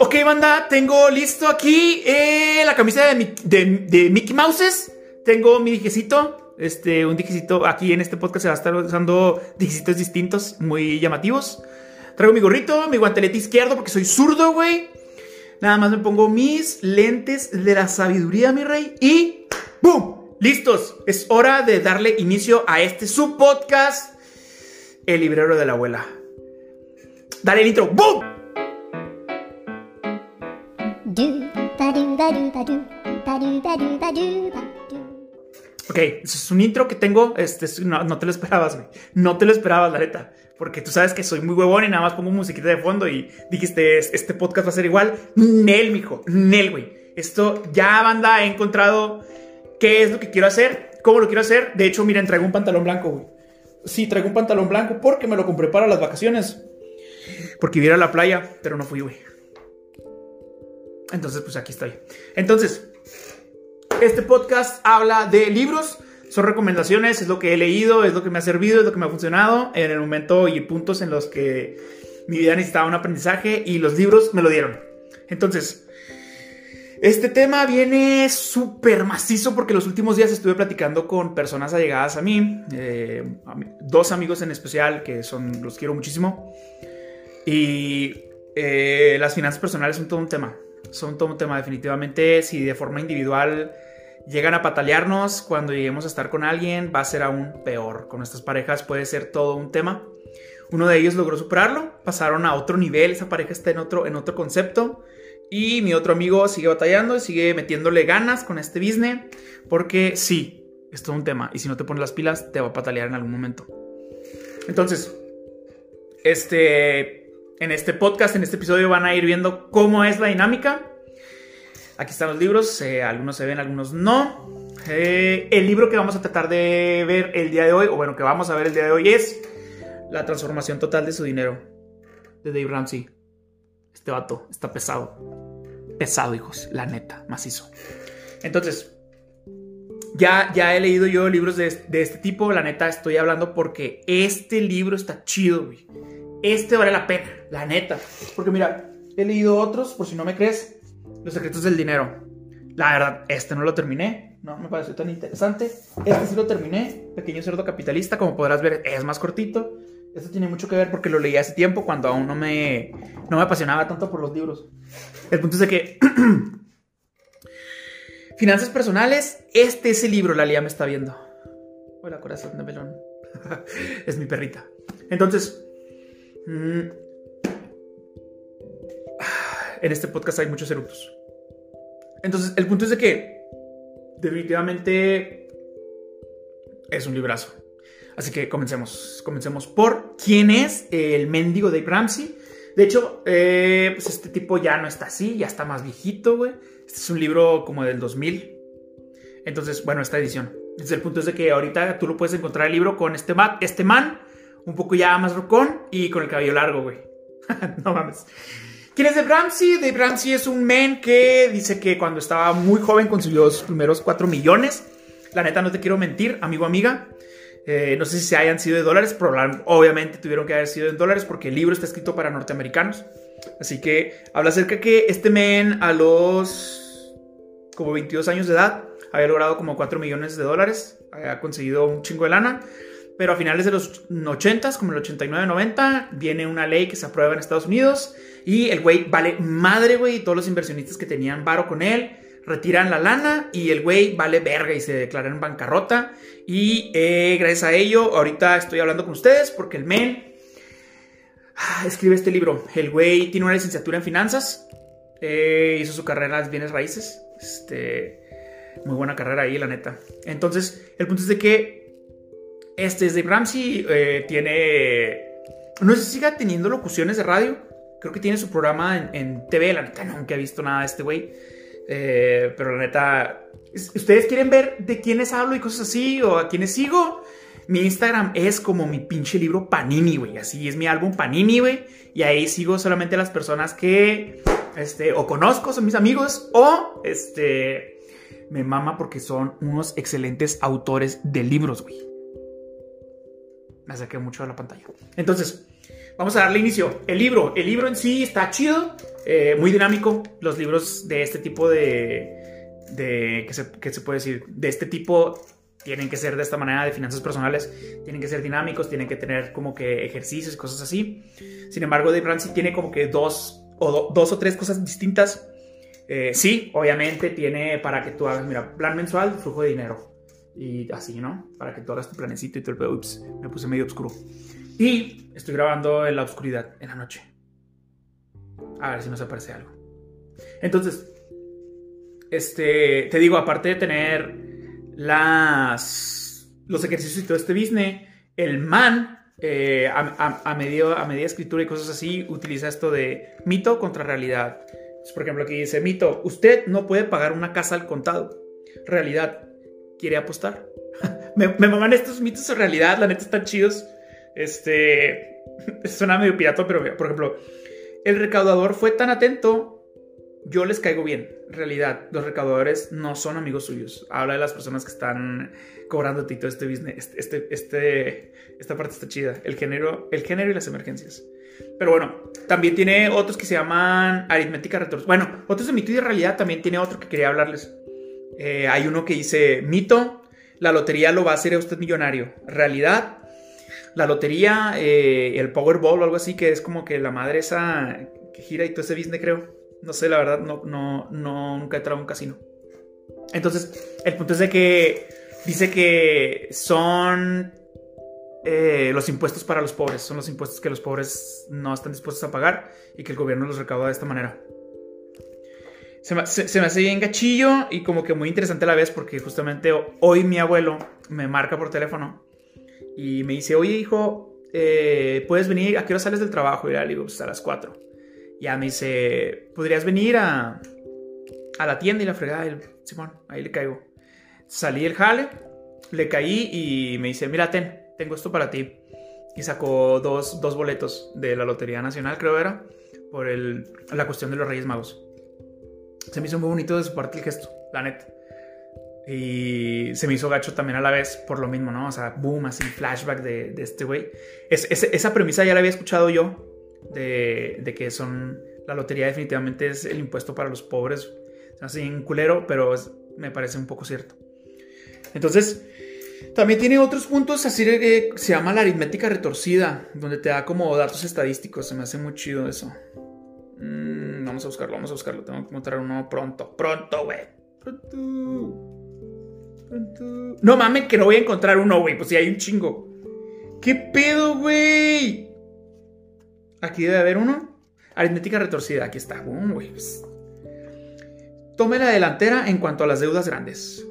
Ok, banda, tengo listo aquí eh, la camisa de, Mickey Mouses. Tengo mi dijecito, este, un dijecito. Aquí en este podcast se va a estar usando dijecitos distintos, muy llamativos. Traigo mi gorrito, mi guantelete izquierdo porque soy zurdo, güey. Nada más me pongo mis lentes de la sabiduría, mi rey. Y ¡boom! Listos. Es hora de darle inicio a este subpodcast, El librero de la abuela. Dale el intro. ¡Boom! Ok, es un intro que tengo. Este, no, no te lo esperabas, güey. No te lo esperabas, la neta. Porque tú sabes que soy muy huevón y nada más pongo musiquita de fondo y dijiste, este podcast va a ser igual. Nel, mijo. Nel, güey. Esto ya, banda, he encontrado qué es lo que quiero hacer, cómo lo quiero hacer. De hecho, miren, traigo un pantalón blanco, güey. Sí, traigo un pantalón blanco porque me lo compré para las vacaciones. Porque iba a la playa, pero no fui, güey. Entonces, pues aquí estoy. Entonces, este podcast habla de libros, son recomendaciones, es lo que he leído, es lo que me ha servido, es lo que me ha funcionado en el momento y puntos en los que mi vida necesitaba un aprendizaje y los libros me lo dieron. Entonces, este tema viene súper macizo porque los últimos días estuve platicando con personas allegadas a mí, eh, dos amigos en especial que son, los quiero muchísimo. Y eh, las finanzas personales son todo un tema, son todo un tema definitivamente. Si de forma individual llegan a patalearnos, cuando lleguemos a estar con alguien va a ser aún peor. Con nuestras parejas puede ser todo un tema. Uno de ellos logró superarlo, pasaron a otro nivel, esa pareja está en otro, en otro concepto. Y mi otro amigo sigue batallando y sigue metiéndole ganas con este business. Porque sí, es todo un tema. Y si no te pones las pilas, te va a patalear en algún momento. Entonces, este, en este podcast, en este episodio, van a ir viendo cómo es la dinámica. Aquí están los libros. Eh, algunos se ven, algunos no. Eh, el libro que vamos a tratar de ver el día de hoy, o bueno, que vamos a ver el día de hoy, es La transformación total de su dinero, de Dave Ramsey. Este vato está pesado. Pesado, hijos. La neta, macizo. Entonces, ya, ya he leído yo libros de, este tipo. La neta, estoy hablando porque este libro está chido, güey. Este vale la pena, la neta. Porque mira, he leído otros, por si no me crees. Los secretos del dinero. La verdad, este no lo terminé. No me pareció tan interesante. Este sí lo terminé. Pequeño cerdo capitalista, como podrás ver, es más cortito. Esto tiene mucho que ver porque lo leí hace tiempo cuando aún no me, no me apasionaba tanto por los libros. El punto es de que... Finanzas personales, este es el libro, la Lía me está viendo. Hola, corazón de melón. es mi perrita. Entonces, mm, en este podcast hay muchos eructos. Entonces, el punto es de que definitivamente es un librazo. Así que comencemos. Comencemos por quién es el mendigo de Ramsey. De hecho, eh, pues este tipo ya no está así, ya está más viejito, güey. Este es un libro como del 2000. Entonces, bueno, esta edición. Desde el punto es de que ahorita tú lo puedes encontrar el libro con este, este man, un poco ya más rocón y con el cabello largo, güey. no mames. ¿Quién es Dave Ramsey? Dave Ramsey es un man que dice que cuando estaba muy joven consiguió sus primeros 4 millones. La neta, no te quiero mentir, amigo, amiga. Eh, no sé si hayan sido de dólares, pero obviamente tuvieron que haber sido en dólares porque el libro está escrito para norteamericanos. Así que habla acerca que este men a los como 22 años de edad había logrado como 4 millones de dólares, había conseguido un chingo de lana. Pero a finales de los 80, como el 89-90, viene una ley que se aprueba en Estados Unidos y el güey vale madre, güey, y todos los inversionistas que tenían varo con él retiran la lana y el güey vale verga y se declara en bancarrota. Y eh, gracias a ello, ahorita estoy hablando con ustedes porque el men ah, escribe este libro. El güey tiene una licenciatura en finanzas, eh, hizo su carrera en bienes raíces. Este, muy buena carrera ahí, la neta. Entonces, el punto es de que este es Dave Ramsey, eh, tiene. No sé si siga teniendo locuciones de radio. Creo que tiene su programa en, en TV, la neta, nunca he visto nada de este güey. Eh, pero la neta, ¿ustedes quieren ver de quiénes hablo y cosas así o a quiénes sigo? Mi Instagram es como mi pinche libro Panini, güey. Así es mi álbum Panini, güey. Y ahí sigo solamente a las personas que, este, o conozco, son mis amigos, o, este, me mama porque son unos excelentes autores de libros, güey. Me saqué mucho de la pantalla. Entonces, vamos a darle inicio. El libro, el libro en sí está chido, eh, muy dinámico. Los libros de este tipo de, de ¿qué se, qué se puede decir? De este tipo tienen que ser de esta manera de finanzas personales, tienen que ser dinámicos, tienen que tener como que ejercicios, cosas así. Sin embargo, Dave Ramsey tiene como que dos o, dos o tres cosas distintas. Eh, sí, obviamente tiene para que tú hagas, mira, plan mensual, flujo de dinero. Y así, ¿no? Para que tú hagas tu planecito y todo el Ups, me puse medio oscuro. Y estoy grabando en la oscuridad, en la noche. A ver si nos aparece algo. Entonces, este, te digo, aparte de tener las, los ejercicios y todo este business, el man, eh, a, a, medio, a medida escritura y cosas así, utiliza esto de mito contra realidad. por ejemplo, aquí dice, mito, usted no puede pagar una casa al contado. Realidad, ¿quiere apostar? me, maman estos mitos en realidad, la neta están chidos. Este, suena medio pirata, pero por ejemplo, el recaudador fue tan atento yo les caigo bien. En realidad, los recaudadores no son amigos suyos. Habla de las personas que están cobrando todo este business. Este, este, este, esta parte está chida. El género, el género y las emergencias. Pero bueno, también tiene otros que se llaman aritmética retorcida. Bueno, otros de mito y de realidad también tiene otro que quería hablarles. Eh, hay uno que dice mito, la lotería lo va a hacer a usted millonario. Realidad, la lotería, eh, el Powerball o algo así, que es como que la madre esa que gira y todo ese business, creo no sé, la verdad, no, no, no, nunca he entrado un casino. Entonces, el punto es de que dice que son eh, los impuestos para los pobres, son los impuestos que los pobres no están dispuestos a pagar y que el gobierno los recauda de esta manera. Se me, se, me, hace bien gachillo y como que muy interesante a la vez porque justamente hoy mi abuelo me marca por teléfono y me dice, oye hijo, eh, ¿puedes venir? ¿A qué hora sales del trabajo? Y le digo, pues a las 4 ya me dice, ¿podrías venir a, a la tienda y la fregada? Y, Simón, ahí le caigo. Salí el jale, le caí y me dice, mira, ten, tengo esto para ti. Y sacó dos, dos boletos de la Lotería Nacional, creo era, por el, la cuestión de los Reyes Magos. Se me hizo muy bonito de su parte el gesto, la neta. Y se me hizo gacho también a la vez por lo mismo, ¿no? O sea, boom, así, flashback de, este güey. Es, esa premisa ya la había escuchado yo de, que son la lotería definitivamente es el impuesto para los pobres. Así en culero, pero me parece un poco cierto. Entonces, también tiene otros puntos, así que se llama la aritmética retorcida, donde te da como datos estadísticos. Se me hace muy chido eso. Mm, vamos a buscarlo, vamos a buscarlo. Tengo que encontrar uno pronto. Pronto, güey. Pronto. No mames, que no voy a encontrar uno, güey. Pues si hay un chingo. ¿Qué pedo, güey? Aquí debe haber uno. Aritmética retorcida. Aquí está. Pues. Tome la delantera en cuanto a las deudas grandes.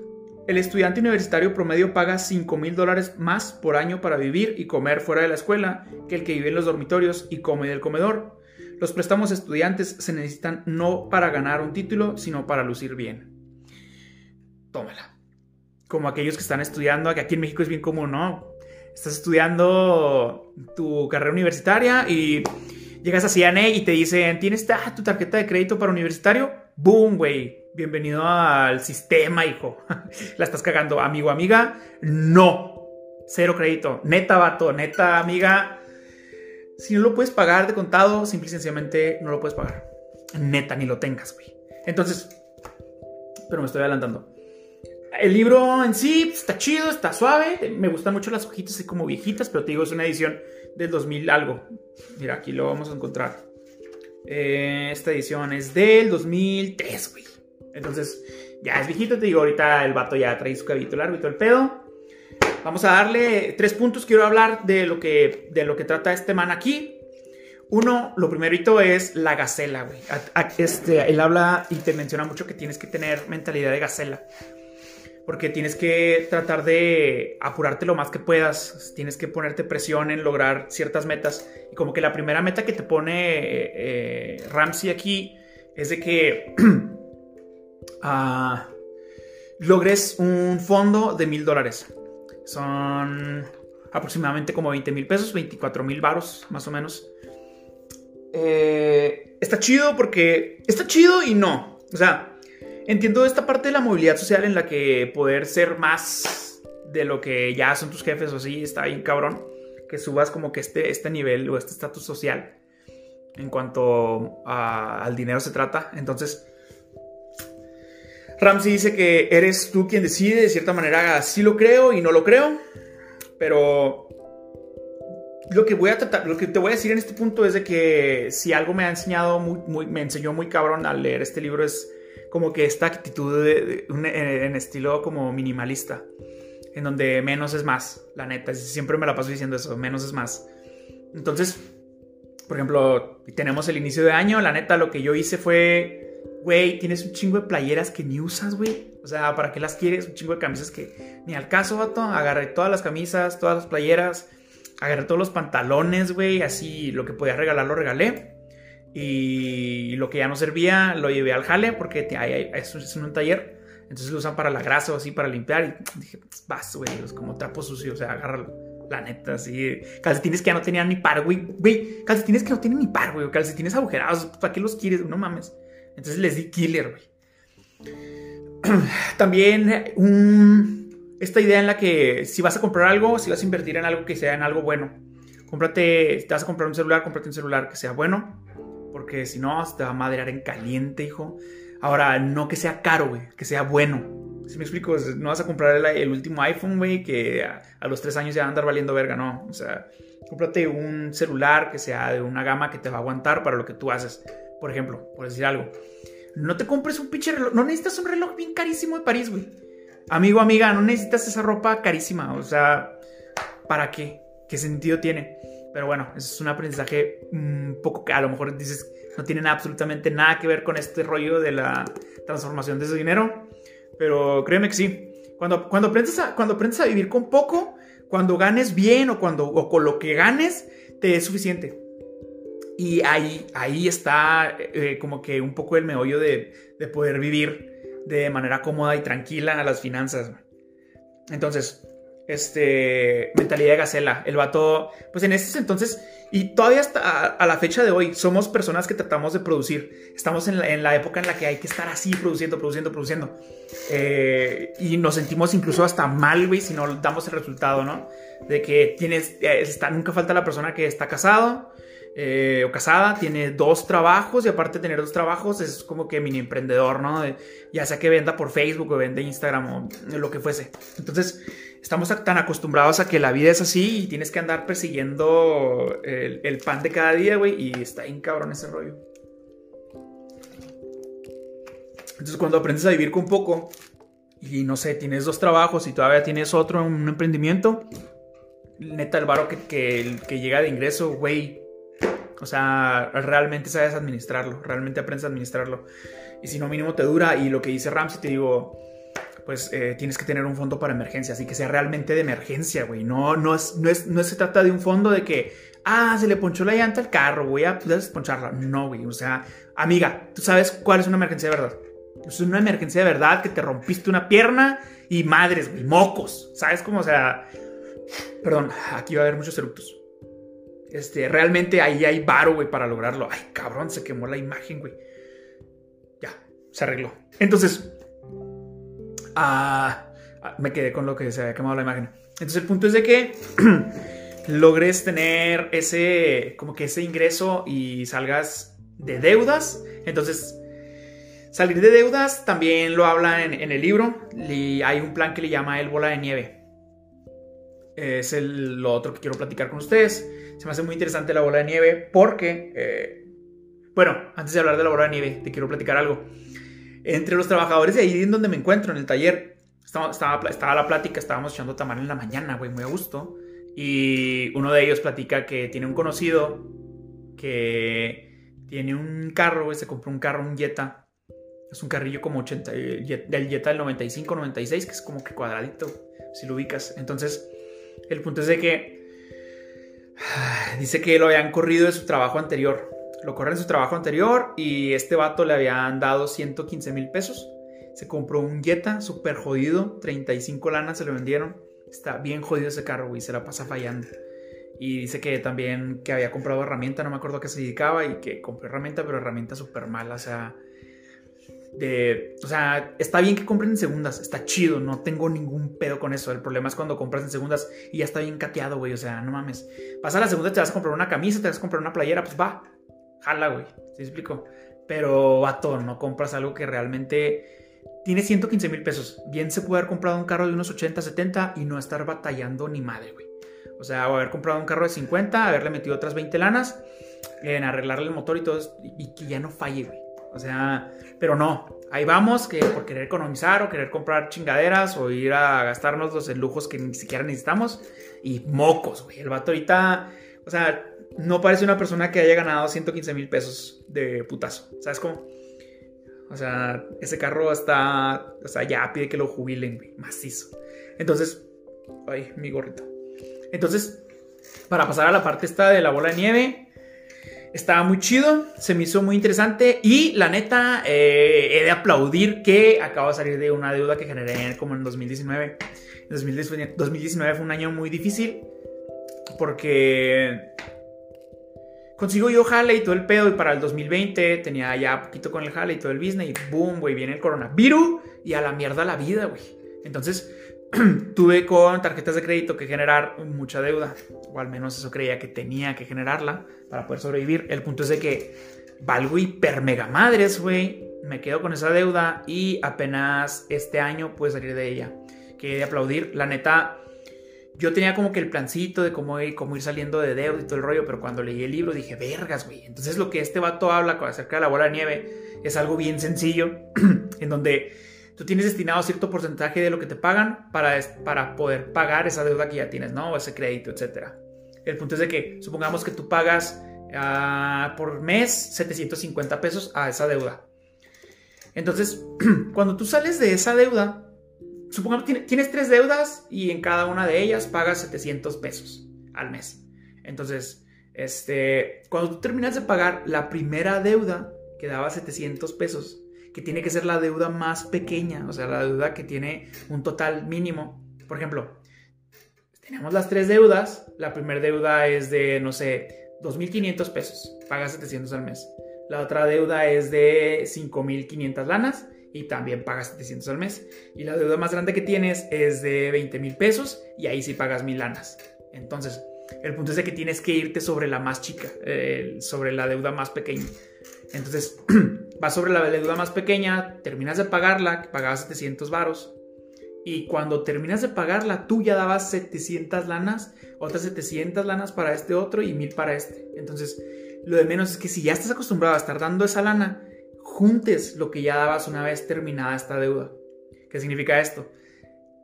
El estudiante universitario promedio paga 5 mil dólares más por año para vivir y comer fuera de la escuela que el que vive en los dormitorios y come del comedor. Los préstamos estudiantes se necesitan no para ganar un título, sino para lucir bien. Tómala. Como aquellos que están estudiando, que aquí en México es bien común, ¿no? estás estudiando tu carrera universitaria y llegas a CNA y te dicen, ¿tienes tu tarjeta de crédito para universitario? ¡Boom, güey! Bienvenido al sistema, hijo. La estás cagando, amigo, amiga. No. Cero crédito. Neta, vato, neta, amiga. Si no lo puedes pagar de contado, simple y sencillamente no lo puedes pagar. Neta, ni lo tengas, güey. Entonces, pero me estoy adelantando. El libro en sí está chido, está suave. Me gustan mucho las hojitas así como viejitas, pero te digo, es una edición del 2000 algo. Mira, aquí lo vamos a encontrar. Eh, esta edición es del 2003, güey. Entonces, ya es viejito, te digo, ahorita el vato ya trae su cabito largo y todo el pedo. Vamos a darle tres puntos. Quiero hablar de lo que, de lo que trata este man aquí. Uno, lo primerito es la gacela, güey. Este, él habla y te menciona mucho que tienes que tener mentalidad de gacela porque tienes que tratar de apurarte lo más que puedas, tienes que ponerte presión en lograr ciertas metas. Y como que la primera meta que te pone eh, Ramsey aquí es de que uh, logres un fondo de mil dólares. Son aproximadamente como 20 mil pesos, 24 mil varos más o menos. Eh, está chido porque está chido y no. O sea, entiendo esta parte de la movilidad social en la que poder ser más de lo que ya son tus jefes o así está bien cabrón. que subas como que este, este nivel o este estatus social en cuanto al dinero se trata. Entonces, Ramsey dice que eres tú quien decide, de cierta manera sí lo creo y no lo creo, pero lo que voy a tratar, lo que te voy a decir en este punto es de que si algo me ha enseñado muy, me enseñó muy cabrón al leer este libro es como que esta actitud de, en estilo como minimalista, en donde menos es más, la neta, siempre me la paso diciendo eso, menos es más. Entonces, por ejemplo, tenemos el inicio de año, la neta lo que yo hice fue güey, tienes un chingo de playeras que ni usas, güey. O sea, ¿para qué las quieres? Un chingo de camisas que ni al caso, vato. Agarré todas las camisas, todas las playeras. Agarré todos los pantalones, güey. Así, lo que podía regalar lo regalé. Y lo que ya no servía lo llevé al jale porque es en un taller. Entonces lo usan para la grasa o así, para limpiar. Y dije, vas, güey, es como trapo sucio. O sea, agárralo. La neta, así. Calcetines que ya no tenían ni par, güey. Calcetines que no tienen ni par, güey. Calcetines agujerados. ¿Para qué los quieres? No mames. Entonces les di killer, güey. También esta idea en la que si vas a comprar algo, si vas a invertir en algo que sea en algo bueno. Cómprate, si te vas a comprar un celular, cómprate un celular que sea bueno. Porque si no, te va a madrear en caliente, hijo. Ahora, no que sea caro, güey, que sea bueno. Si me explico, no vas a comprar el, último iPhone, güey, que a, a, los tres años ya va a andar valiendo verga, no. O sea, cómprate un celular que sea de una gama que te va a aguantar para lo que tú haces. Por ejemplo, por decir algo. No te compres un pinche reloj. No necesitas un reloj bien carísimo de París, güey. Amigo, amiga, no necesitas esa ropa carísima. O sea, ¿para qué? ¿Qué sentido tiene? Pero bueno, eso es un aprendizaje un poco que a lo mejor dices no tiene absolutamente nada que ver con este rollo de la transformación de ese dinero. Pero créeme que sí. Cuando, cuando, aprendes a, cuando aprendes a vivir con poco, cuando ganes bien o, cuando, o con lo que ganes, te es suficiente. Y ahí, ahí está eh, como que un poco el meollo de, de, poder vivir de manera cómoda y tranquila a las finanzas. Entonces, este, mentalidad de gacela. El vato, pues en ese entonces, y todavía hasta a, la fecha de hoy, somos personas que tratamos de producir. Estamos en la, en la época en la que hay que estar así, produciendo, produciendo, produciendo. Eh, y nos sentimos incluso hasta mal, güey, si no damos el resultado, ¿no? De que tienes, eh, está, nunca falta la persona que está casado eh, o casada, tiene dos trabajos y aparte de tener dos trabajos es como que mini emprendedor, ¿no? ya sea que venda por Facebook o vende Instagram o lo que fuese. Entonces, estamos tan acostumbrados a que la vida es así y tienes que andar persiguiendo el, pan de cada día, güey, y está bien cabrón ese rollo. Entonces, cuando aprendes a vivir con poco y no sé, tienes dos trabajos y todavía tienes otro, un emprendimiento, neta, el varo que, que, que llega de ingreso, güey, o sea, realmente sabes administrarlo, realmente aprendes a administrarlo. Y si no, mínimo te dura. Y lo que dice Ramsey, te digo, pues eh, tienes que tener un fondo para emergencias y que sea realmente de emergencia, güey. No, no, es, no, es, no se trata de un fondo de que, ah, se le ponchó la llanta al carro, voy a desponcharla. No, güey. O sea, amiga, tú sabes cuál es una emergencia de verdad. Es una emergencia de verdad que te rompiste una pierna y madres, güey, mocos. ¿Sabes cómo? O sea, perdón, aquí va a haber muchos eructos. Este, realmente ahí hay varo, güey, para lograrlo. Ay, cabrón, se quemó la imagen, güey. Ya, se arregló. Entonces, ah, me quedé con lo que se había quemado la imagen. Entonces, el punto es de que logres tener ese, como que ese ingreso y salgas de deudas. Entonces, salir de deudas también lo habla en, en el libro. Y hay un plan que le llama el bola de nieve es el, lo otro que quiero platicar con ustedes. Se me hace muy interesante la bola de nieve porque, eh, bueno, antes de hablar de la bola de nieve, te quiero platicar algo. Entre los trabajadores de ahí en donde me encuentro, en el taller, estaba, estaba, la plática, estábamos echando tamal en la mañana, güey, muy a gusto. Y uno de ellos platica que tiene un conocido que tiene un carro, güey, se compró un carro, un Jetta. Es un carrillo como 80, del Jetta del 95, 96, que es como que cuadradito, si lo ubicas. Entonces, el punto es de que dice que lo habían corrido de su trabajo anterior. Lo corren de su trabajo anterior y este vato le habían dado 115 mil pesos. Se compró un Jetta súper jodido, 35 lanas se lo vendieron. Está bien jodido ese carro, güey, se la pasa fallando. Y dice que también que había comprado herramienta, no me acuerdo a qué se dedicaba y que compró herramienta, pero herramienta súper mala, o sea... de, o está bien que compren en segundas, está chido, no tengo ningún pedo con eso. El problema es cuando compras en segundas y ya está bien cateado, güey, o sea, no mames. Vas a la segunda, te vas a comprar una camisa, te vas a comprar una playera, pues va, jala, güey, ¿sí explico? Pero, vato, no compras algo que realmente tiene 115 mil pesos. Bien se puede haber comprado un carro de unos 80, 70 y no estar batallando ni madre, güey. O sea, o haber comprado un carro de 50, haberle metido otras 20 lanas en arreglarle el motor y todo, y que ya no falle, güey. O sea, pero no, ahí vamos, que por querer economizar o querer comprar chingaderas o ir a gastarnos los lujos que ni siquiera necesitamos. Y mocos, güey. El vato ahorita, o sea, no parece una persona que haya ganado 115 mil pesos de putazo. ¿Sabes cómo? O sea, ese carro está, o sea, ya pide que lo jubilen, güey, macizo. Entonces, ay, mi gorrito. Entonces, para pasar a la parte esta de la bola de nieve, estaba muy chido, se me hizo muy interesante y la neta eh, he de aplaudir que acabo de salir de una deuda que generé como en 2019. 2019 fue un año muy difícil porque consigo yo jale y todo el pedo y para el 2020 tenía ya poquito con el jale y todo el business boom, güey, viene el coronavirus y a la mierda la vida, güey. Entonces tuve con tarjetas de crédito que generar mucha deuda, o al menos eso creía que tenía que generarla para poder sobrevivir. El punto es de que valgo hiper mega madres, güey. Me quedo con esa deuda y apenas este año pude salir de ella. Que aplaudir, la neta. Yo tenía como que el plancito de cómo ir, ir saliendo de deuda y todo el rollo, pero cuando leí el libro dije, vergas, güey. Entonces lo que este vato habla acerca de la bola de nieve es algo bien sencillo, en donde tú tienes destinado cierto porcentaje de lo que te pagan para, para poder pagar esa deuda que ya tienes, ¿no? O ese crédito, etc. El punto es de que supongamos que tú pagas ah, por mes 750 pesos a esa deuda. Entonces, cuando tú sales de esa deuda, supongamos que tienes tres deudas y en cada una de ellas pagas 700 pesos al mes. Entonces, este, cuando tú terminas de pagar la primera deuda, que daba 700 pesos, que tiene que ser la deuda más pequeña, o sea, la deuda que tiene un total mínimo. Por ejemplo, tenemos las tres deudas. La primera deuda es de, no sé, 2.500 pesos, pagas 700 al mes. La otra deuda es de 5.500 lanas y también pagas 700 al mes. Y la deuda más grande que tienes es de 20.000 pesos y ahí sí pagas 1.000 lanas. Entonces, el punto es de que tienes que irte sobre la más chica, sobre la deuda más pequeña. Entonces, vas sobre la deuda más pequeña, terminas de pagarla, pagabas 700 varos, y cuando terminas de pagarla, tú ya dabas 700 lanas, otras 700 lanas para este otro y 1000 para este. Entonces, lo de menos es que si ya estás acostumbrado a estar dando esa lana, juntes lo que ya dabas una vez terminada esta deuda. ¿Qué significa esto?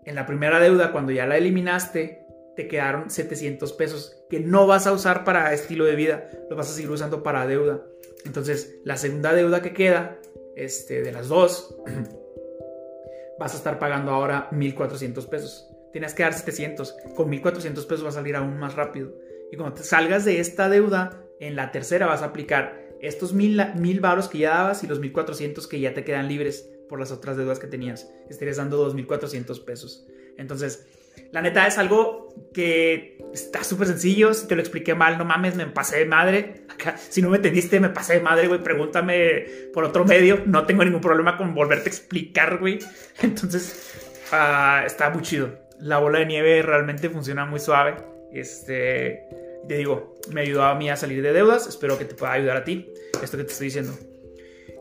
En la primera deuda, cuando ya la eliminaste, te quedaron 700 pesos que no vas a usar para estilo de vida, lo vas a seguir usando para deuda. Entonces, la segunda deuda que queda, este, de las dos, vas a estar pagando ahora 1.400 pesos. Tienes que dar 700. Con 1.400 pesos va a salir aún más rápido. Y cuando te salgas de esta deuda, en la tercera vas a aplicar estos 1.000 varos que ya dabas y los 1.400 que ya te quedan libres por las otras deudas que tenías. Estarías dando 2.400 pesos. Entonces, la neta es algo que está súper sencillo. Si te lo expliqué mal, no mames, me pasé de madre. si no me entendiste, me pasé de madre, güey. Pregúntame por otro medio. No tengo ningún problema con volverte a explicar, güey. Entonces, ah, está muy chido. La bola de nieve realmente funciona muy suave. Este, te digo, me ayudó a mí a salir de deudas. Espero que te pueda ayudar a ti. Esto que te estoy diciendo.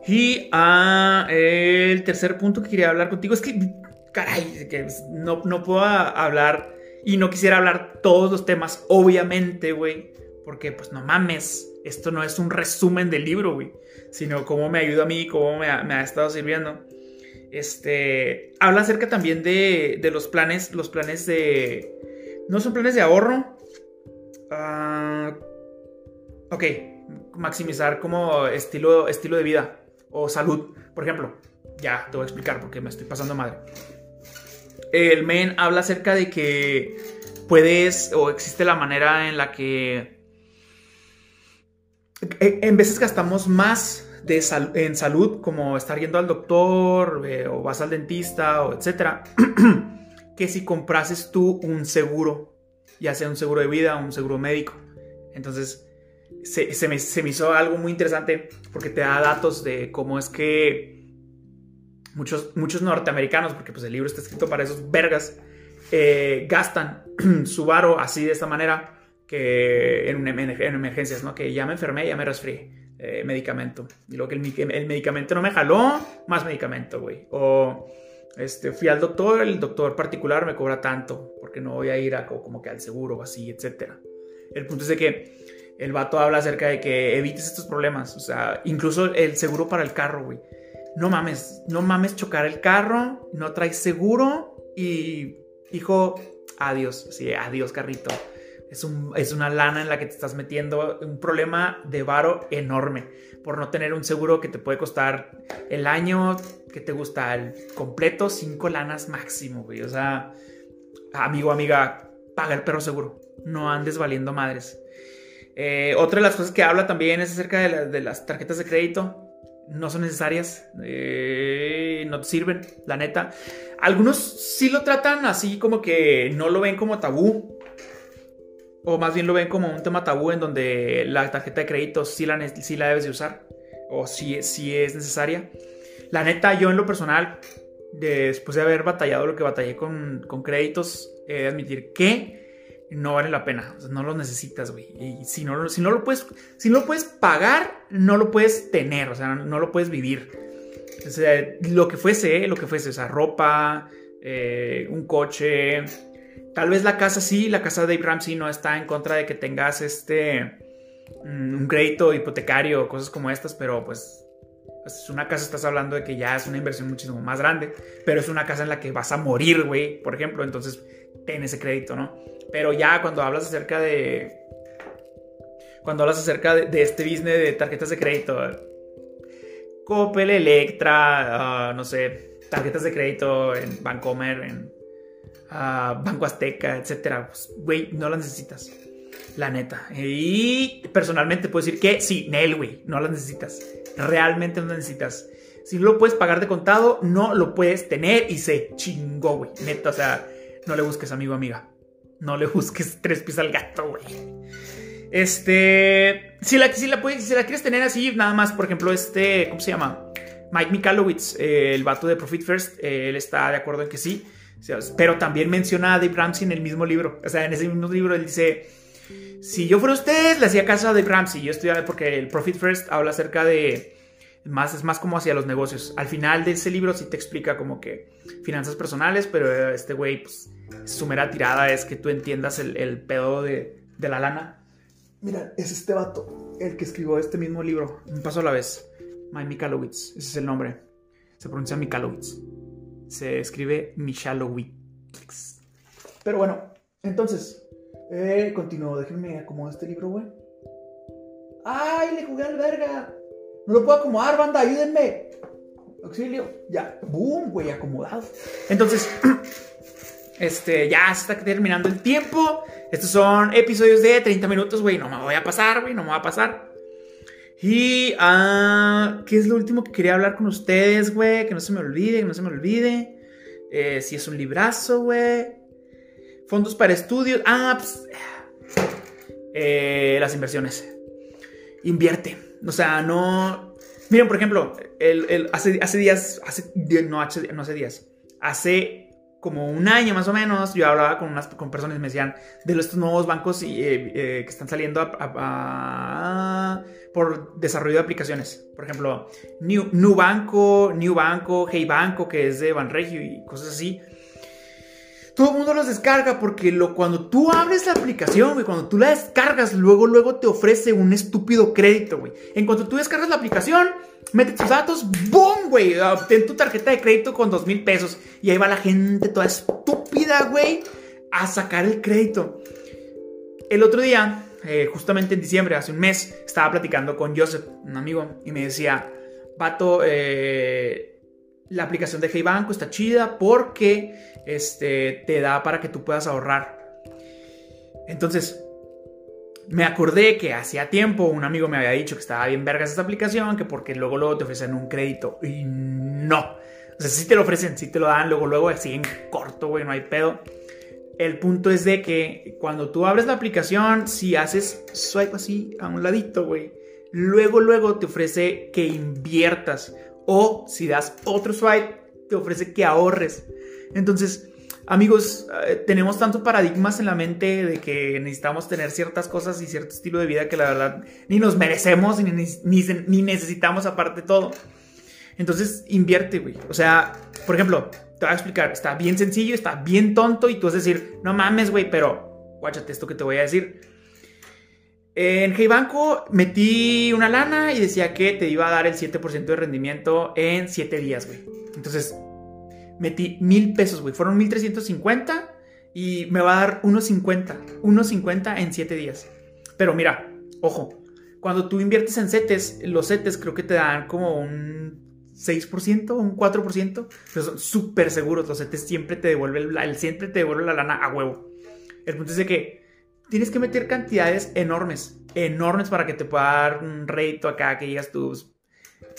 Y ah, el tercer punto que quería hablar contigo es que caray, que no, no puedo hablar y no quisiera hablar todos los temas, obviamente, güey, porque pues no mames, esto no es un resumen del libro, güey, sino cómo me ayuda a mí, cómo me ha, estado sirviendo. Este, habla acerca también de, de, los planes, los planes de, no son planes de ahorro, uh, ok, maximizar como estilo, estilo de vida o salud, por ejemplo, ya te voy a explicar porque me estoy pasando madre. El men habla acerca de que puedes o existe la manera en la que e, en veces gastamos más en salud, como estar yendo al doctor eh, o vas al dentista o etcétera, que si comprases tú un seguro, ya sea un seguro de vida o un seguro médico. Entonces, se, me, se hizo algo muy interesante porque te da datos de cómo es que muchos, muchos norteamericanos, porque pues el libro está escrito para esos vergas, eh, gastan su varo así de esta manera que en, en, emergencias, ¿no? Que ya me enfermé, ya me resfrié. Eh, medicamento. Y luego que el, el, medicamento no me jaló, más medicamento, güey. O este, fui al doctor, el doctor particular me cobra tanto, porque no voy a ir a, como que al seguro o así, etc. El punto es de que el vato habla acerca de que evites estos problemas. O sea, incluso el seguro para el carro, güey. No mames, no mames chocar el carro, no traes seguro y, hijo, adiós. Sí, adiós, carrito es, una lana en la que te estás metiendo, un problema de varo enorme por no tener un seguro que te puede costar el año que te gusta, el completo, cinco lanas máximo, güey. O sea, amigo, amiga, paga el perro seguro, no andes valiendo madres. Eh, otra de las cosas que habla también es acerca de, las tarjetas de crédito. No son necesarias, eh, no te sirven, la neta. Algunos sí lo tratan así como que no lo ven como tabú, o más bien lo ven como un tema tabú en donde la tarjeta de crédito sí la, la debes de usar o si sí es necesaria. La neta, yo en lo personal, después de haber batallado lo que batallé con, con créditos, he de admitir que no vale la pena. no lo necesitas, güey. Y si no, si no, lo puedes, si no lo puedes pagar, no lo puedes tener, o sea, no lo puedes vivir. O sea, lo que fuese, lo que fuese, o sea, ropa, eh, un coche, Tal vez la casa sí, la casa de Dave Ramsey no está en contra de que tengas este mm, un crédito hipotecario o cosas como estas, pero pues, pues es una casa, estás hablando de que ya es una inversión muchísimo más grande, pero es una casa en la que vas a morir, güey, por ejemplo, entonces ten ese crédito, ¿no? Pero ya cuando hablas acerca de... Cuando hablas acerca de, este business de tarjetas de crédito, Coppel, Electra, ah, no sé, tarjetas de crédito en Bancomer, en Banco Azteca, etcétera, pues, güey, no las necesitas. La neta. Y personalmente puedo decir que sí, Nel, güey, no las necesitas. Realmente no las necesitas. Si no lo puedes pagar de contado, no lo puedes tener y se chingó, güey. Neta, o sea, no le busques, amigo, amiga. No le busques tres pies al gato, güey. Este. Si la, la, si la quieres tener así, nada más, por ejemplo, este. ¿Cómo se llama? Mike Mikalowicz, eh, el vato de Profit First, eh, él está de acuerdo en que sí. Pero también menciona a Dave Ramsey en el mismo libro. O sea, en ese mismo libro él dice, si yo fuera usted, le hacía caso a Dave Ramsey. Yo estoy porque el Profit First habla acerca de... Más, es más como hacia los negocios. Al final de ese libro sí te explica como que finanzas personales, pero este güey, pues, su mera tirada es que tú entiendas el, pedo de, de, la lana. Mira, es este vato, el que escribió este mismo libro, un paso a la vez. Mike Mikalowicz, ese es el nombre. Se pronuncia Mikalowicz se escribe Michalowicz. Pero bueno, entonces, eh. Déjenme acomodar este libro, güey. ¡Ay, le jugué al verga! No lo puedo acomodar, banda, ayúdenme. Auxilio. Ya, boom, güey, acomodado. Entonces, este, ya está terminando el tiempo. Estos son episodios de 30 minutos, güey. No me voy a pasar, güey, no me va a pasar. Y, ah, ¿qué es lo último que quería hablar con ustedes, güey? Que no se me olvide, que no se me olvide. Eh, si es un librazo, güey. Fondos para estudios. Ah, pues. Eh, las inversiones. Invierte. O sea, no. Miren, por ejemplo, el, hace, hace días. Hace, no, no hace días. Hace como un año más o menos, yo hablaba con unas con personas y me decían de estos nuevos bancos eh, eh, que están saliendo por desarrollo de aplicaciones. Por ejemplo, New, New Banco, New Banco, Hey Banco, que es de Banregio y cosas así. Todo el mundo los descarga porque lo, cuando tú abres la aplicación, güey, cuando tú la descargas, luego, luego te ofrece un estúpido crédito, güey. En cuanto tú descargas la aplicación, metes tus datos, ¡boom, güey! Obtén tu tarjeta de crédito con dos mil pesos. Y ahí va la gente toda estúpida, güey, a sacar el crédito. El otro día, eh, justamente en diciembre, hace un mes, estaba platicando con Joseph, un amigo, y me decía, vato, eh la aplicación de Hey Banco está chida porque este, te da para que tú puedas ahorrar. Entonces, me acordé que hacía tiempo un amigo me había dicho que estaba bien vergas esta aplicación, que porque luego luego te ofrecen un crédito. Y no. O sea, sí te lo ofrecen, sí te lo dan, luego luego así en corto, güey, no hay pedo. El punto es de que cuando tú abres la aplicación, si haces swipe así a un ladito, güey, luego luego te ofrece que inviertas. O si das otro swipe, te ofrece que ahorres. Entonces, amigos, eh, tenemos tantos paradigmas en la mente de que necesitamos tener ciertas cosas y cierto estilo de vida que la verdad ni nos merecemos ni, ni, necesitamos aparte de todo. Entonces, invierte, güey. O sea, por ejemplo, te voy a explicar, está bien sencillo, está bien tonto y tú vas a decir, no mames, güey, pero guáchate esto que te voy a decir. En Hey Banco metí una lana y decía que te iba a dar el 7% de rendimiento en 7 días, güey. Entonces, metí mil pesos, güey. Fueron 1350 y me va a dar unos 50. Unos 50 en 7 días. Pero mira, ojo, cuando tú inviertes en CETES, los CETES creo que te dan como un 6%, un 4%. Pero son súper seguros. Los CETES siempre te devuelve el, siempre te devuelve la lana a huevo. El punto es de que tienes que meter cantidades enormes, enormes para que te pueda dar un rédito acá que digas tú,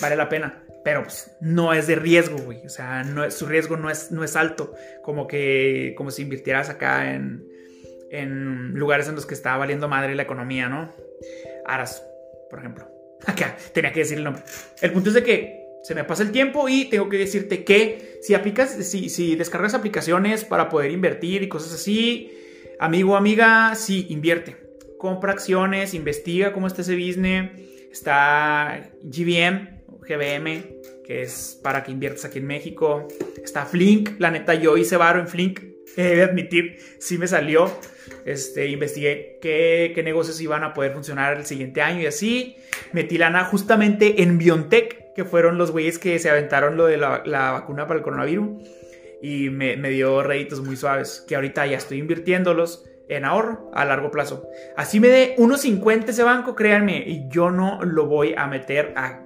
vale la pena pero pues, no es de riesgo, güey. O sea, su riesgo no es, no es alto, como que como si invirtieras acá en, en lugares en los que está valiendo madre la economía, ¿no? Aras, por ejemplo. Acá, tenía que decir el nombre. El punto es de que se me pasa el tiempo y tengo que decirte que si aplicas, si, si descargas aplicaciones para poder invertir y cosas así, amigo amiga, sí, invierte. Compra acciones, investiga cómo está ese business. Está GBM, GBM, que es para que inviertas aquí en México. Está Flink, la neta yo hice varo en Flink, he admitir, sí me salió. Este, investigué qué, qué, negocios iban a poder funcionar el siguiente año y así. Metí lana justamente en Biontech, que fueron los güeyes que se aventaron lo de la, la vacuna para el coronavirus. Y me, me dio réditos muy suaves, que ahorita ya estoy invirtiéndolos en ahorro a largo plazo. Así me dé unos 50 ese banco, créanme, y yo no lo voy a meter a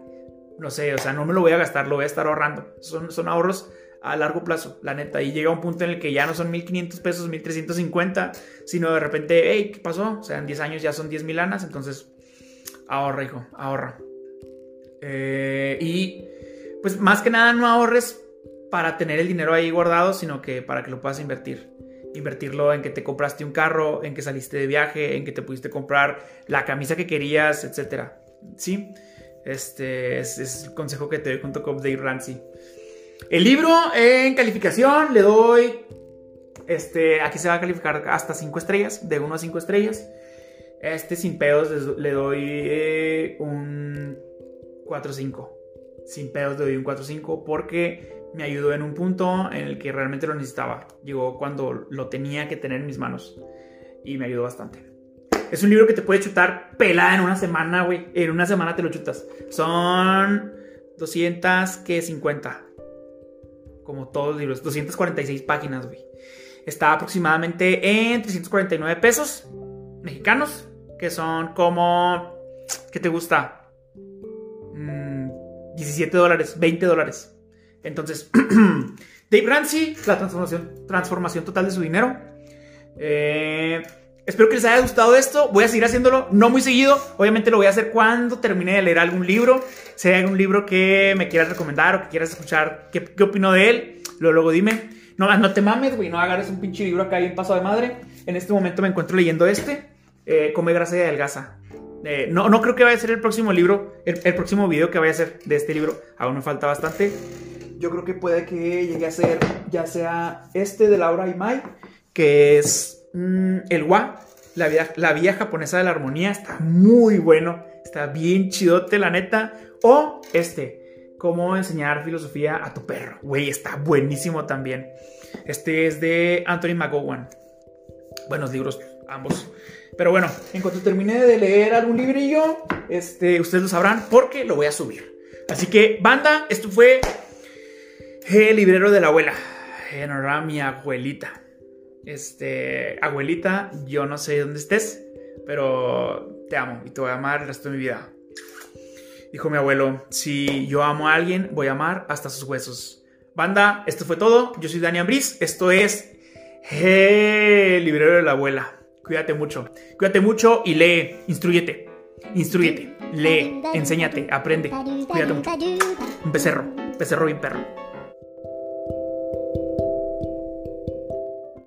no sé, o sea, no me lo voy a gastar, lo voy a estar ahorrando. Son, son ahorros a largo plazo, la neta. Y llega un punto en el que ya no son 1500 pesos, 1350, sino de repente, hey, ¿qué pasó? O sea, en 10 años ya son 10 mil lanas, entonces ahorra, hijo, ahorra. Eh, y pues más que nada no ahorres para tener el dinero ahí guardado, sino que para que lo puedas invertir. Invertirlo en que te compraste un carro, en que saliste de viaje, en que te pudiste comprar la camisa que querías, etcétera. ¿Sí? Este es, el consejo que te doy junto con Dave Ramsey. El libro en calificación le doy. Este, aquí se va a calificar hasta 5 estrellas, de 1 a 5 estrellas. Este sin pedos le doy eh, un 4-5. Sin pedos le doy un 4-5 porque me ayudó en un punto en el que realmente lo necesitaba. Llegó cuando lo tenía que tener en mis manos y me ayudó bastante. Es un libro que te puede chutar pelada en una semana, güey. En una semana te lo chutas. Son 250. Como todos los libros. 246 páginas, güey. Está aproximadamente en 349 pesos mexicanos. Que son como... ¿Qué te gusta? 17 mm, dólares, 20 dólares. Entonces, Dave Ramsey, la transformación, transformación total de su dinero. Eh, Espero que les haya gustado esto. Voy a seguir haciéndolo, no muy seguido. Obviamente lo voy a hacer cuando termine de leer algún libro. Si hay algún libro que me quieras recomendar o que quieras escuchar, ¿qué, qué opino de él? Luego, luego dime. No, no te mames, güey. No agarres un pinche libro acá bien paso de madre. En este momento me encuentro leyendo este. Eh, Come grasa y adelgaza. Eh, no, no creo que vaya a ser el próximo libro, el, próximo video que vaya a hacer de este libro. Aún me falta bastante. Yo creo que puede que llegue a ser ya sea este de Laura y Mai, que es Mm, el Wa, la vía, japonesa de la armonía, está muy bueno. Está bien chidote, la neta. O este, cómo enseñar filosofía a tu perro. Güey, está buenísimo también. Este es de Anthony McGowan. Buenos libros, ambos. Pero bueno, en cuanto termine de leer algún librillo, este, ustedes lo sabrán porque lo voy a subir. Así que, banda, esto fue El librero de la abuela. En mi abuelita. Este, abuelita, yo no sé dónde estés, pero te amo y te voy a amar el resto de mi vida. Dijo mi abuelo, si yo amo a alguien, voy a amar hasta sus huesos. Banda, esto fue todo. Yo soy Dani Ambris. Esto es El librero de la abuela. Cuídate mucho. Cuídate mucho y lee. Instruyete. Instruyete. Lee. Enséñate. Aprende. Cuídate mucho. Un becerro. Becerro bien perro.